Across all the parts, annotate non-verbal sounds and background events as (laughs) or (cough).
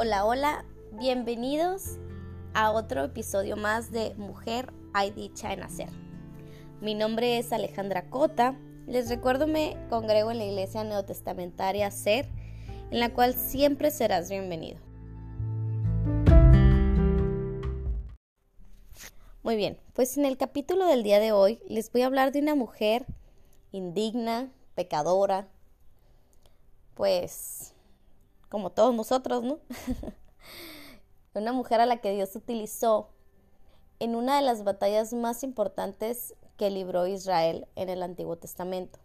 Hola, hola, bienvenidos a otro episodio más de Mujer hay dicha en hacer. Mi nombre es Alejandra Cota. Les recuerdo me congrego en la iglesia neotestamentaria Ser, en la cual siempre serás bienvenido. Muy bien, pues en el capítulo del día de hoy les voy a hablar de una mujer indigna, pecadora, pues como todos nosotros, ¿no? (laughs) una mujer a la que Dios utilizó en una de las batallas más importantes que libró Israel en el Antiguo Testamento.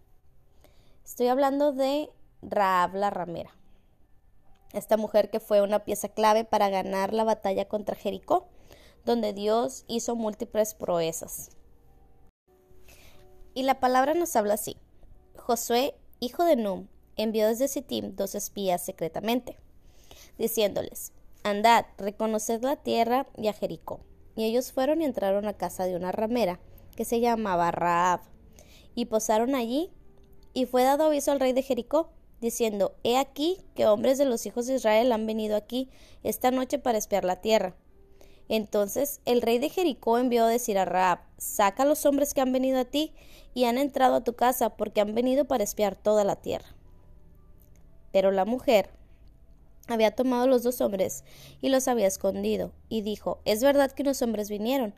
Estoy hablando de Raab la ramera. Esta mujer que fue una pieza clave para ganar la batalla contra Jericó, donde Dios hizo múltiples proezas. Y la palabra nos habla así. Josué, hijo de Num, envió desde Sittim dos espías secretamente, diciéndoles, Andad, reconoced la tierra y a Jericó. Y ellos fueron y entraron a casa de una ramera, que se llamaba Raab, y posaron allí, y fue dado aviso al rey de Jericó, diciendo, He aquí que hombres de los hijos de Israel han venido aquí esta noche para espiar la tierra. Entonces el rey de Jericó envió a decir a Raab, Saca a los hombres que han venido a ti y han entrado a tu casa, porque han venido para espiar toda la tierra. Pero la mujer había tomado los dos hombres y los había escondido, y dijo, Es verdad que unos hombres vinieron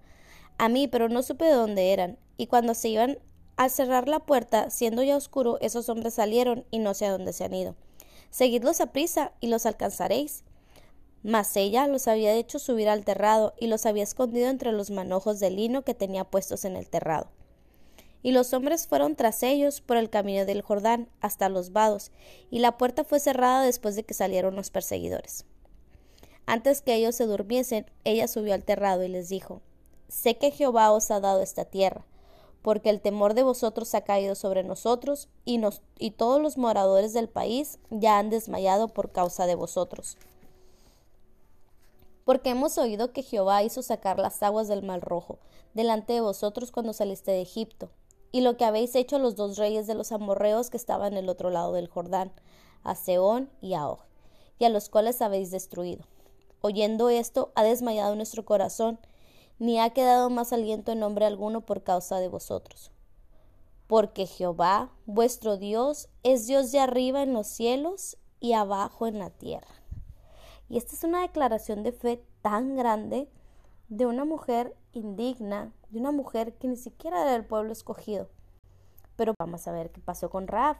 a mí, pero no supe de dónde eran. Y cuando se iban a cerrar la puerta, siendo ya oscuro, esos hombres salieron y no sé a dónde se han ido. Seguidlos a prisa y los alcanzaréis. Mas ella los había hecho subir al terrado y los había escondido entre los manojos de lino que tenía puestos en el terrado. Y los hombres fueron tras ellos por el camino del Jordán hasta los vados, y la puerta fue cerrada después de que salieron los perseguidores. Antes que ellos se durmiesen, ella subió al terrado y les dijo Sé que Jehová os ha dado esta tierra, porque el temor de vosotros ha caído sobre nosotros, y, nos, y todos los moradores del país ya han desmayado por causa de vosotros. Porque hemos oído que Jehová hizo sacar las aguas del mar rojo delante de vosotros cuando saliste de Egipto, y lo que habéis hecho a los dos reyes de los amorreos que estaban en el otro lado del Jordán, a Seón y a Og, y a los cuales habéis destruido. Oyendo esto, ha desmayado nuestro corazón, ni ha quedado más aliento en nombre alguno por causa de vosotros. Porque Jehová, vuestro Dios, es Dios de arriba en los cielos y abajo en la tierra. Y esta es una declaración de fe tan grande de una mujer indigna, de una mujer que ni siquiera era del pueblo escogido. Pero vamos a ver qué pasó con Raab.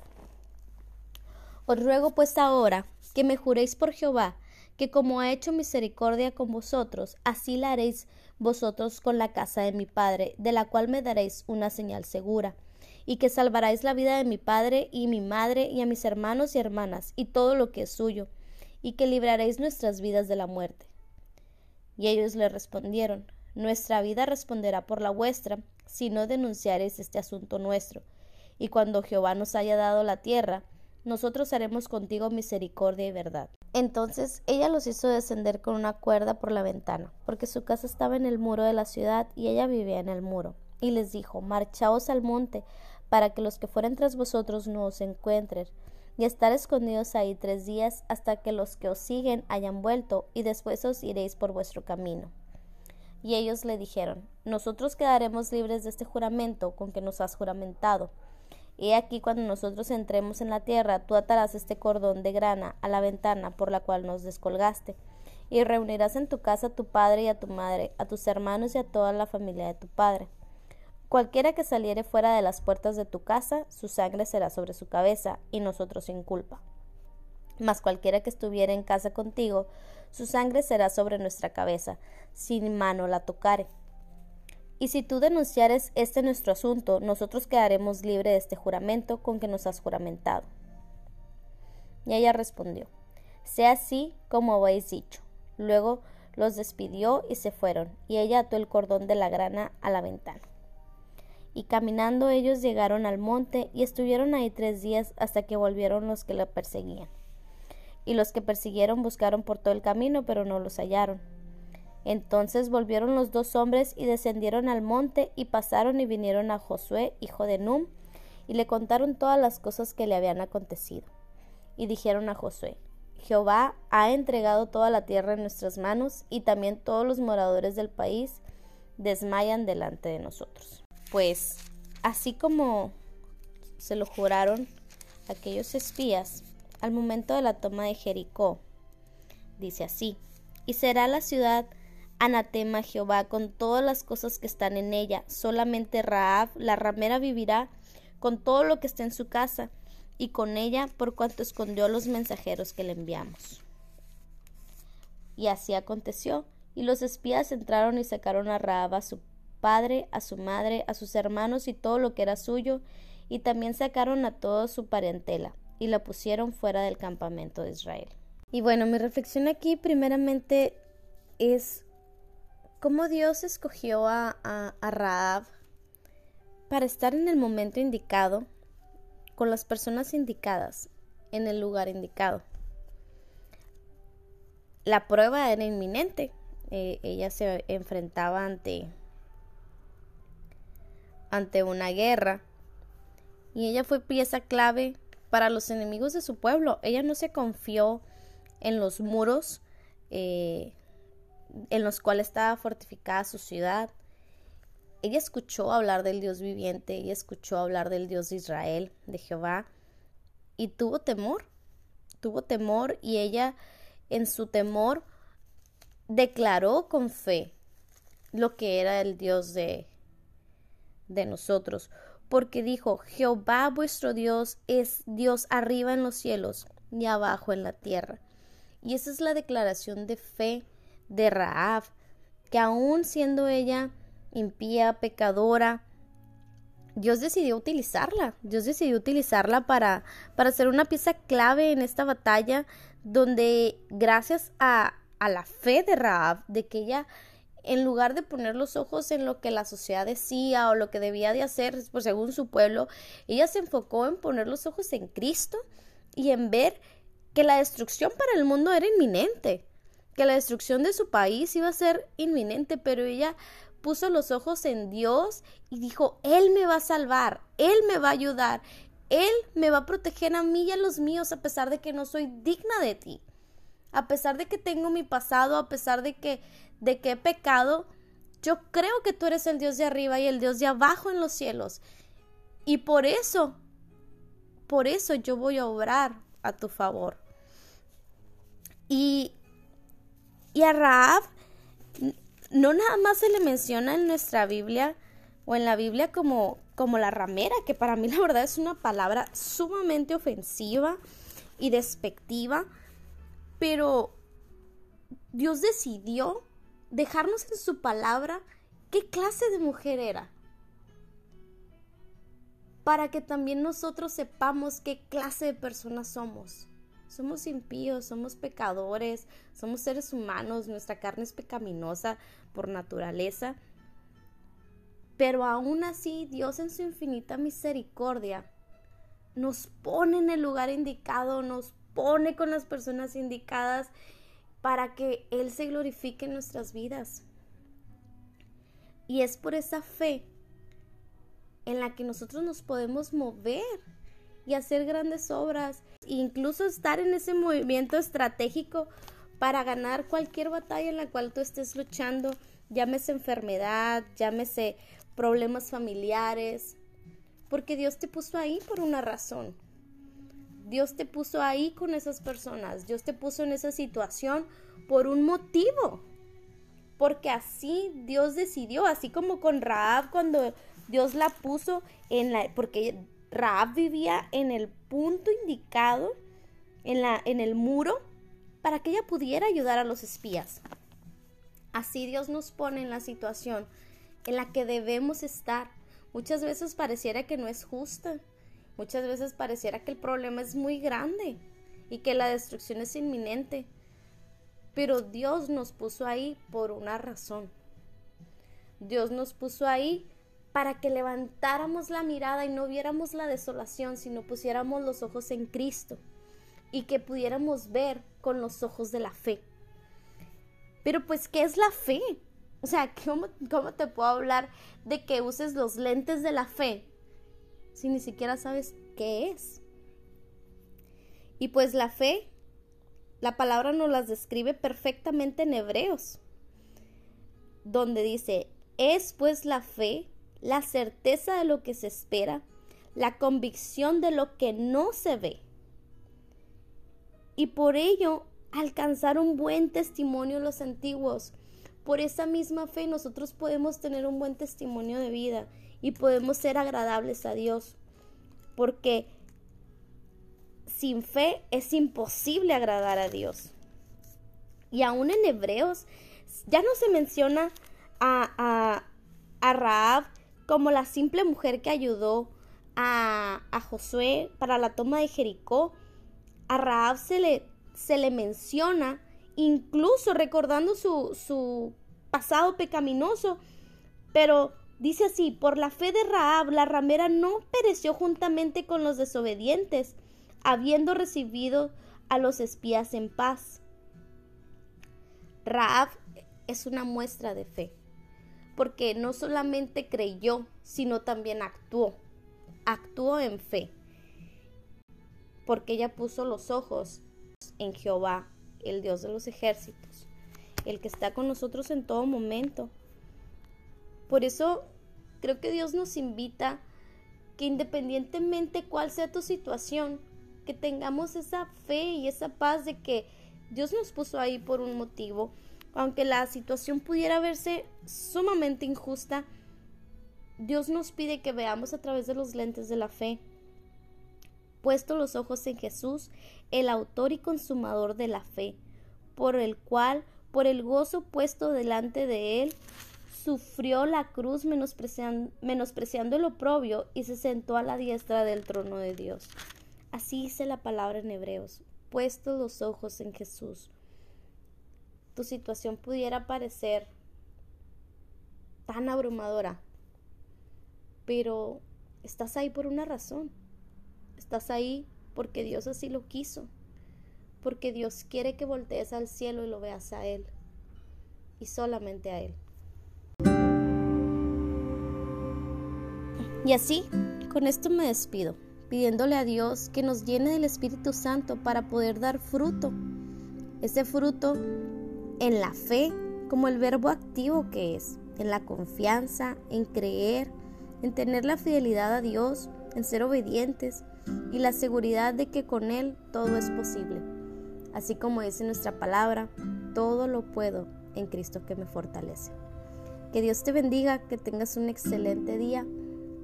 Os ruego pues ahora que me juréis por Jehová, que como ha hecho misericordia con vosotros, así la haréis vosotros con la casa de mi padre, de la cual me daréis una señal segura, y que salvaréis la vida de mi padre y mi madre y a mis hermanos y hermanas, y todo lo que es suyo, y que libraréis nuestras vidas de la muerte. Y ellos le respondieron, Nuestra vida responderá por la vuestra, si no denunciareis este asunto nuestro. Y cuando Jehová nos haya dado la tierra, nosotros haremos contigo misericordia y verdad. Entonces ella los hizo descender con una cuerda por la ventana, porque su casa estaba en el muro de la ciudad y ella vivía en el muro. Y les dijo, Marchaos al monte, para que los que fueren tras vosotros no os encuentren, y estar escondidos ahí tres días hasta que los que os siguen hayan vuelto, y después os iréis por vuestro camino. Y ellos le dijeron, Nosotros quedaremos libres de este juramento con que nos has juramentado. He aquí cuando nosotros entremos en la tierra, tú atarás este cordón de grana a la ventana por la cual nos descolgaste, y reunirás en tu casa a tu padre y a tu madre, a tus hermanos y a toda la familia de tu padre. Cualquiera que saliere fuera de las puertas de tu casa, su sangre será sobre su cabeza, y nosotros sin culpa. Mas cualquiera que estuviere en casa contigo, su sangre será sobre nuestra cabeza, sin mano la tocare. Y si tú denunciares este nuestro asunto, nosotros quedaremos libres de este juramento con que nos has juramentado. Y ella respondió, sea así como habéis dicho. Luego los despidió y se fueron, y ella ató el cordón de la grana a la ventana. Y caminando ellos llegaron al monte y estuvieron ahí tres días hasta que volvieron los que la perseguían y los que persiguieron buscaron por todo el camino, pero no los hallaron. Entonces volvieron los dos hombres y descendieron al monte y pasaron y vinieron a Josué, hijo de Num, y le contaron todas las cosas que le habían acontecido. Y dijeron a Josué, Jehová ha entregado toda la tierra en nuestras manos y también todos los moradores del país desmayan delante de nosotros. Pues así como se lo juraron aquellos espías al momento de la toma de Jericó, dice así, y será la ciudad anatema Jehová con todas las cosas que están en ella, solamente Raab, la ramera, vivirá con todo lo que está en su casa, y con ella por cuanto escondió los mensajeros que le enviamos. Y así aconteció, y los espías entraron y sacaron a Raab a su padre, a su madre, a sus hermanos y todo lo que era suyo, y también sacaron a toda su parentela, y la pusieron fuera del campamento de Israel. Y bueno, mi reflexión aquí primeramente es cómo Dios escogió a, a, a Raab para estar en el momento indicado, con las personas indicadas, en el lugar indicado. La prueba era inminente. Eh, ella se enfrentaba ante, ante una guerra y ella fue pieza clave para los enemigos de su pueblo. Ella no se confió en los muros eh, en los cuales estaba fortificada su ciudad. Ella escuchó hablar del Dios viviente, ella escuchó hablar del Dios de Israel, de Jehová, y tuvo temor, tuvo temor y ella en su temor declaró con fe lo que era el Dios de, de nosotros, porque dijo, Jehová vuestro Dios es Dios arriba en los cielos y abajo en la tierra. Y esa es la declaración de fe de Raab, que aún siendo ella impía, pecadora, Dios decidió utilizarla. Dios decidió utilizarla para, para ser una pieza clave en esta batalla, donde gracias a, a la fe de Raab, de que ella en lugar de poner los ojos en lo que la sociedad decía o lo que debía de hacer pues, según su pueblo, ella se enfocó en poner los ojos en Cristo y en ver que la destrucción para el mundo era inminente, que la destrucción de su país iba a ser inminente, pero ella puso los ojos en Dios y dijo, Él me va a salvar, Él me va a ayudar, Él me va a proteger a mí y a los míos a pesar de que no soy digna de ti, a pesar de que tengo mi pasado, a pesar de que, de que he pecado, yo creo que tú eres el Dios de arriba y el Dios de abajo en los cielos. Y por eso, por eso yo voy a obrar a tu favor. Y, y a Raab no nada más se le menciona en nuestra Biblia o en la Biblia como, como la ramera, que para mí la verdad es una palabra sumamente ofensiva y despectiva, pero Dios decidió dejarnos en su palabra qué clase de mujer era, para que también nosotros sepamos qué clase de personas somos. Somos impíos, somos pecadores, somos seres humanos, nuestra carne es pecaminosa por naturaleza. Pero aún así, Dios en su infinita misericordia nos pone en el lugar indicado, nos pone con las personas indicadas para que Él se glorifique en nuestras vidas. Y es por esa fe en la que nosotros nos podemos mover y hacer grandes obras, e incluso estar en ese movimiento estratégico para ganar cualquier batalla en la cual tú estés luchando, llámese enfermedad, llámese problemas familiares, porque Dios te puso ahí por una razón. Dios te puso ahí con esas personas, Dios te puso en esa situación por un motivo. Porque así Dios decidió, así como con Raab cuando Dios la puso en la porque Raab vivía en el punto indicado, en, la, en el muro, para que ella pudiera ayudar a los espías. Así Dios nos pone en la situación en la que debemos estar. Muchas veces pareciera que no es justa. Muchas veces pareciera que el problema es muy grande y que la destrucción es inminente. Pero Dios nos puso ahí por una razón. Dios nos puso ahí para que levantáramos la mirada y no viéramos la desolación, sino pusiéramos los ojos en Cristo y que pudiéramos ver con los ojos de la fe. Pero pues, ¿qué es la fe? O sea, ¿cómo, ¿cómo, te puedo hablar de que uses los lentes de la fe si ni siquiera sabes qué es? Y pues la fe, la palabra nos las describe perfectamente en Hebreos, donde dice, es pues la fe, la certeza de lo que se espera, la convicción de lo que no se ve. Y por ello alcanzar un buen testimonio los antiguos. Por esa misma fe nosotros podemos tener un buen testimonio de vida y podemos ser agradables a Dios. Porque sin fe es imposible agradar a Dios. Y aún en Hebreos ya no se menciona a, a, a Raab como la simple mujer que ayudó a, a, Josué para la toma de Jericó. A Raab se le, se le menciona, incluso recordando su, su pasado pecaminoso, pero dice así, por la fe de Raab, la ramera no pereció juntamente con los desobedientes, habiendo recibido a los espías en paz. Raab es una muestra de fe, porque no solamente creyó, sino también actuó, actuó en fe, porque ella puso los ojos en Jehová, el Dios de los ejércitos, el que está con nosotros en todo momento. Por eso creo que Dios nos invita que independientemente cuál sea tu situación, que tengamos esa fe y esa paz de que Dios nos puso ahí por un motivo, aunque la situación pudiera verse sumamente injusta, Dios nos pide que veamos a través de los lentes de la fe, puesto los ojos en Jesús, el autor y consumador de la fe, por el cual, por el gozo puesto delante de él, sufrió la cruz menospreciando, el oprobio y se sentó a la diestra del trono de Dios. Así dice la palabra en Hebreos, puestos los ojos en Jesús. Tu situación pudiera parecer tan abrumadora, pero estás ahí por una razón. Estás ahí porque Dios así lo quiso, porque Dios quiere que voltees al cielo y lo veas a Él, y solamente a Él. Y así, con esto me despido pidiéndole a Dios que nos llene del Espíritu Santo para poder dar fruto. Ese fruto en la fe, como el verbo activo que es, en la confianza, en creer, en tener la fidelidad a Dios, en ser obedientes y la seguridad de que con Él todo es posible. Así como dice nuestra palabra, todo lo puedo en Cristo que me fortalece. Que Dios te bendiga, que tengas un excelente día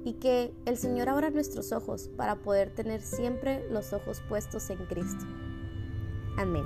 y que el Señor abra nuestros ojos para poder tener siempre los ojos puestos en Cristo. Amén.